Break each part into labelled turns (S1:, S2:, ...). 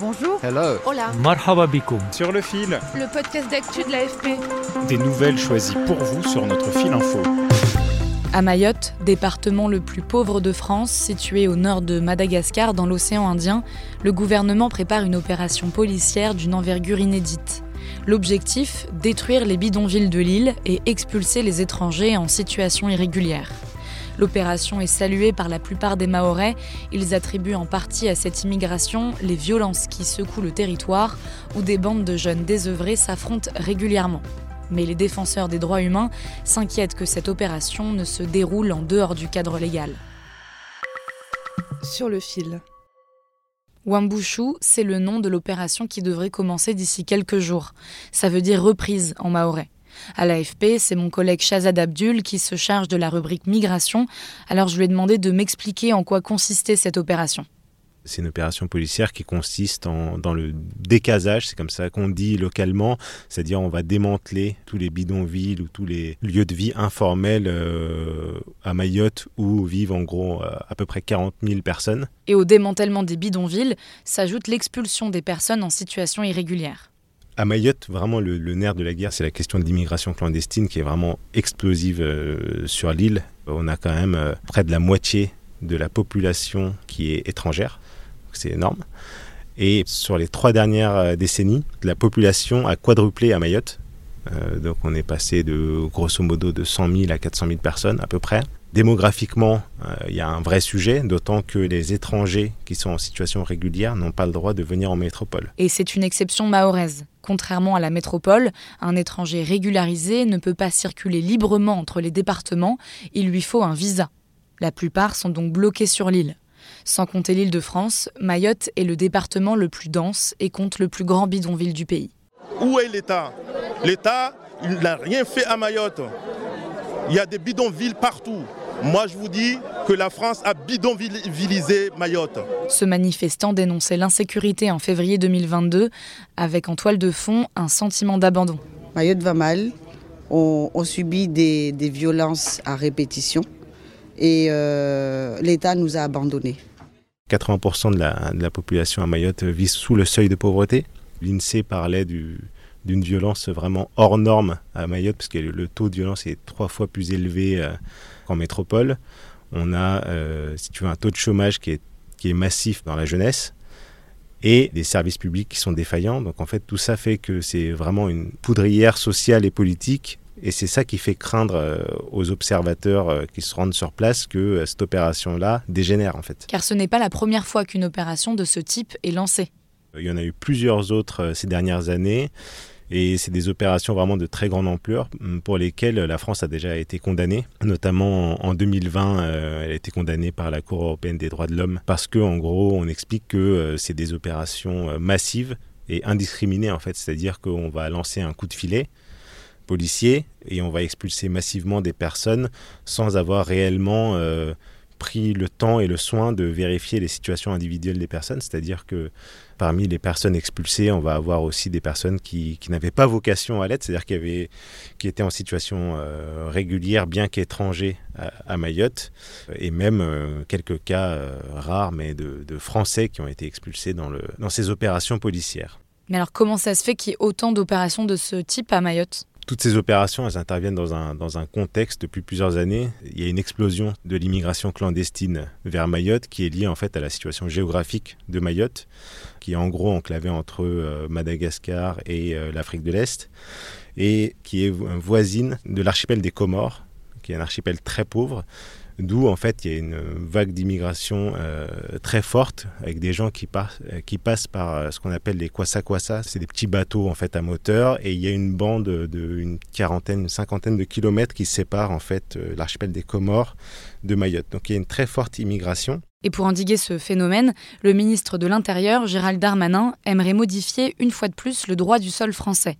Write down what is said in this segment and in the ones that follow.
S1: Bonjour.
S2: Hello.
S1: Hola.
S3: Marhaba bikoum.
S4: Sur le fil,
S1: Le podcast d'actu de l'AFP.
S4: des nouvelles choisies pour vous sur notre fil info.
S5: À Mayotte, département le plus pauvre de France, situé au nord de Madagascar dans l'océan Indien, le gouvernement prépare une opération policière d'une envergure inédite. L'objectif Détruire les bidonvilles de l'île et expulser les étrangers en situation irrégulière. L'opération est saluée par la plupart des Mahorais. Ils attribuent en partie à cette immigration les violences qui secouent le territoire, où des bandes de jeunes désœuvrés s'affrontent régulièrement. Mais les défenseurs des droits humains s'inquiètent que cette opération ne se déroule en dehors du cadre légal.
S1: Sur le fil.
S5: Wambushu, c'est le nom de l'opération qui devrait commencer d'ici quelques jours. Ça veut dire reprise en maorais. À l'AFP, c'est mon collègue Shazad Abdul qui se charge de la rubrique migration, alors je lui ai demandé de m'expliquer en quoi consistait cette opération.
S6: C'est une opération policière qui consiste en, dans le décasage, c'est comme ça qu'on dit localement, c'est-à-dire on va démanteler tous les bidonvilles ou tous les lieux de vie informels euh, à Mayotte où vivent en gros euh, à peu près 40 000 personnes.
S5: Et au démantèlement des bidonvilles s'ajoute l'expulsion des personnes en situation irrégulière.
S6: À Mayotte, vraiment le, nerf de la guerre, c'est la question de l'immigration clandestine qui est vraiment explosive euh, sur l'île. On a quand même euh, près de la moitié de la population qui est étrangère, c'est énorme. Et sur les trois dernières euh, décennies, la population a quadruplé à Mayotte. Donc on est passé de grosso modo de 100 000 à 400 000 personnes à peu près. Démographiquement, il y a un vrai sujet, d'autant que les étrangers qui sont en situation régulière n'ont pas le droit de venir en métropole.
S5: Et c'est une exception mahoraise. Contrairement à la métropole, un étranger régularisé ne peut pas circuler librement entre les départements, il lui faut un visa. La plupart sont donc bloqués sur l'île. Sans compter l'île de France, Mayotte est le département le plus dense et compte le plus grand bidonville du pays.
S7: Où est l'État? L'État, n'a rien fait à Mayotte. Il y a des bidonvilles partout. Moi, je vous dis que la France a bidonvillisé Mayotte.
S5: Ce manifestant dénonçait l'insécurité en février 2022, avec en toile de fond un sentiment d'abandon.
S8: Mayotte va mal. On, on subit des, des violences à répétition. Et euh, l'État nous a abandonnés.
S6: 80% de la, de la population à Mayotte vit sous le seuil de pauvreté. L'INSEE parlait du- d'une violence vraiment hors norme à Mayotte, parce que le taux de violence est trois fois plus élevé euh, qu'en métropole. On a, euh, si tu veux, un taux de chômage qui est, qui est massif dans la jeunesse et des services publics qui sont défaillants. Donc en fait, tout ça fait que c'est vraiment une poudrière sociale et politique. Et c'est ça qui fait craindre euh, aux observateurs euh, qui se rendent sur place que cette opération-là dégénère en fait.
S5: Car ce n'est pas la première fois qu'une opération de ce type est lancée.
S6: Il y en a eu plusieurs autres ces dernières années. Et c'est des opérations vraiment de très grande ampleur hum, pour lesquelles la France a déjà été condamnée. Notamment en en 2020, euh, elle a été condamnée par la Cour européenne des droits de l'homme parce que, en gros, on explique que euh, c'est des opérations euh, massives et indiscriminées en fait. C'est-à-dire qu'on va lancer un coup de filet policier et on va expulser massivement des personnes sans avoir réellement pris le temps et le soin de vérifier les situations individuelles des personnes. C'est-à-dire que parmi les personnes expulsées, on va avoir aussi des personnes qui, n'avaient pas vocation à l'être, c'est-à-dire qui, avaient, qui étaient en situation euh, régulière, bien qu'étrangers à, Mayotte, et même euh, quelques cas euh, rares, mais de, de Français qui ont été expulsés dans, le, dans ces opérations policières.
S5: Mais alors comment ça se fait qu'il y ait autant d'opérations de ce type à Mayotte?
S6: Toutes ces opérations, interviennent dans un, dans un contexte depuis plusieurs années. Il y a une explosion de l'immigration clandestine vers Mayotte qui est liée en fait à la situation géographique de Mayotte, qui est en gros enclavée entre euh, Madagascar et euh, l'Afrique de l'Est, et qui est vo- voisine de l'archipel des Comores, qui est un archipel très pauvre, D'où en fait il y a une vague d'immigration euh, très forte avec des gens qui, euh, qui passent par euh, ce qu'on appelle les kwasa kwasa. C'est des petits bateaux en fait à moteur et il y a une bande de une quarantaine, une cinquantaine de kilomètres qui séparent en fait l'archipel des Comores de Mayotte. Donc il y a une très forte immigration.
S5: Et pour endiguer ce phénomène, le ministre de l'Intérieur, Gérald Darmanin, aimerait modifier une fois de plus le droit du sol français.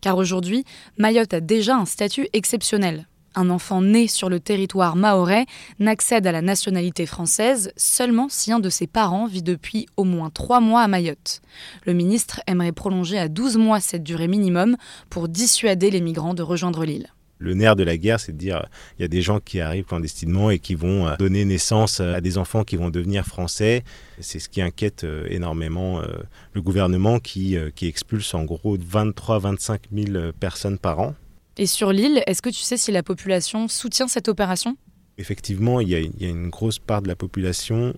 S5: Car aujourd'hui, Mayotte a déjà un statut exceptionnel. Un enfant né sur le territoire mahorais n'accède à la nationalité française seulement si un de ses parents vit depuis au moins trois mois à Mayotte. Le ministre aimerait prolonger à 12 mois cette durée minimum pour dissuader les migrants de rejoindre l'île
S6: le nerf de la guerre, c'est de dire il y a des gens qui arrivent clandestinement et qui vont euh, donner naissance à des enfants qui vont devenir français. C'est ce qui inquiète euh, énormément euh, le gouvernement qui expulse en gros 23-25 000 personnes par an.
S5: Et sur l'île, est-ce que tu sais si la population soutient cette opération?
S6: Effectivement, il y, a, il y, a, une grosse part de la population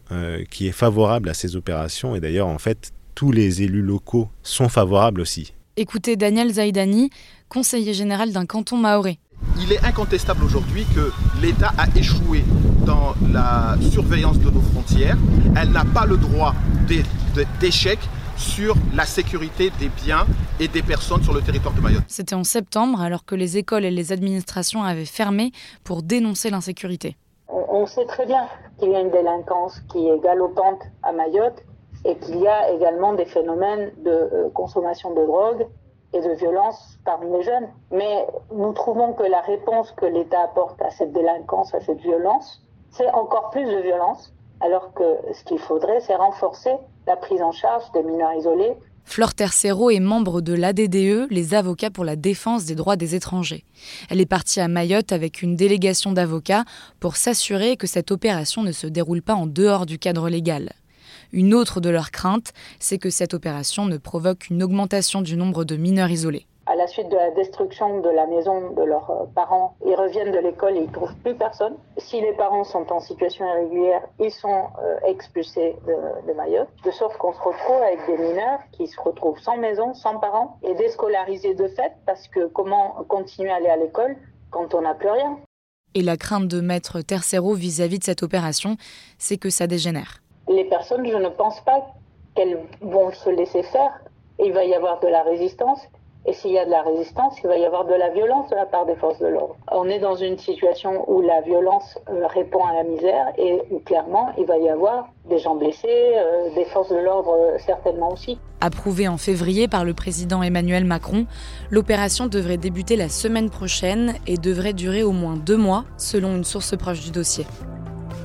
S6: qui est favorable à ces opérations et d'ailleurs en fait tous les élus locaux sont favorables aussi.
S5: Écoutez Daniel Zaidani, conseiller général d'un canton maoré.
S2: Il est incontestable aujourd'hui que l'État a échoué dans la surveillance de nos frontières. Elle n'a pas le droit d'échec sur la sécurité des biens et des personnes sur le territoire de Mayotte.
S5: C'était en septembre, alors que les écoles et les administrations avaient fermé pour dénoncer l'insécurité.
S3: On sait très bien qu'il y a une délinquance qui est galopante à Mayotte et qu'il y a également des phénomènes de euh, consommation de drogue et de violence parmi les jeunes. Mais nous trouvons que la réponse que l'État apporte à cette délinquance, à cette violence, c'est encore plus de violence, alors que ce qu'il faudrait, c'est renforcer la prise en charge des mineurs isolés.
S5: Flore Tercero est membre de l'ADDE, les avocats pour la défense des droits des étrangers. Elle est partie à Mayotte avec une délégation d'avocats pour s'assurer que cette opération ne se déroule pas en dehors du cadre légal. Une autre de leurs craintes, c'est que cette opération ne provoque une augmentation du nombre de mineurs isolés.
S3: À la suite de la destruction de la maison de leurs euh, parents, ils reviennent de l'école et ils ne trouvent plus personne. Si les parents sont en situation irrégulière, ils sont euh, expulsés de, Mayotte, de sorte qu'on se retrouve avec des mineurs qui se retrouvent sans maison, sans parents et déscolarisés de fait parce que comment continuer à aller à l'école quand on n'a plus rien?
S5: Et la crainte de maître Tercero vis-à-vis de cette opération, c'est que ça dégénère
S3: les personnes, je ne pense pas qu'elles vont se laisser faire. il va y avoir de la résistance. Et s'il y a de la résistance, il va y avoir de la violence de la part des forces de l'ordre. On est dans une situation où la violence euh, répond à la misère et où clairement il va y avoir des gens blessés, euh, des forces de l'ordre euh, certainement aussi.
S5: Approuvée en février par le président Emmanuel Macron, l'opération devrait débuter la semaine prochaine et devrait durer au moins deux mois, selon une source proche du dossier.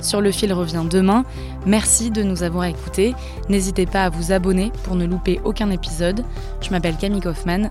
S5: Sur le fil revient demain. Merci de nous avoir écoutés. N'hésitez pas à vous abonner pour ne louper aucun épisode. Je m'appelle Camille Kaufmann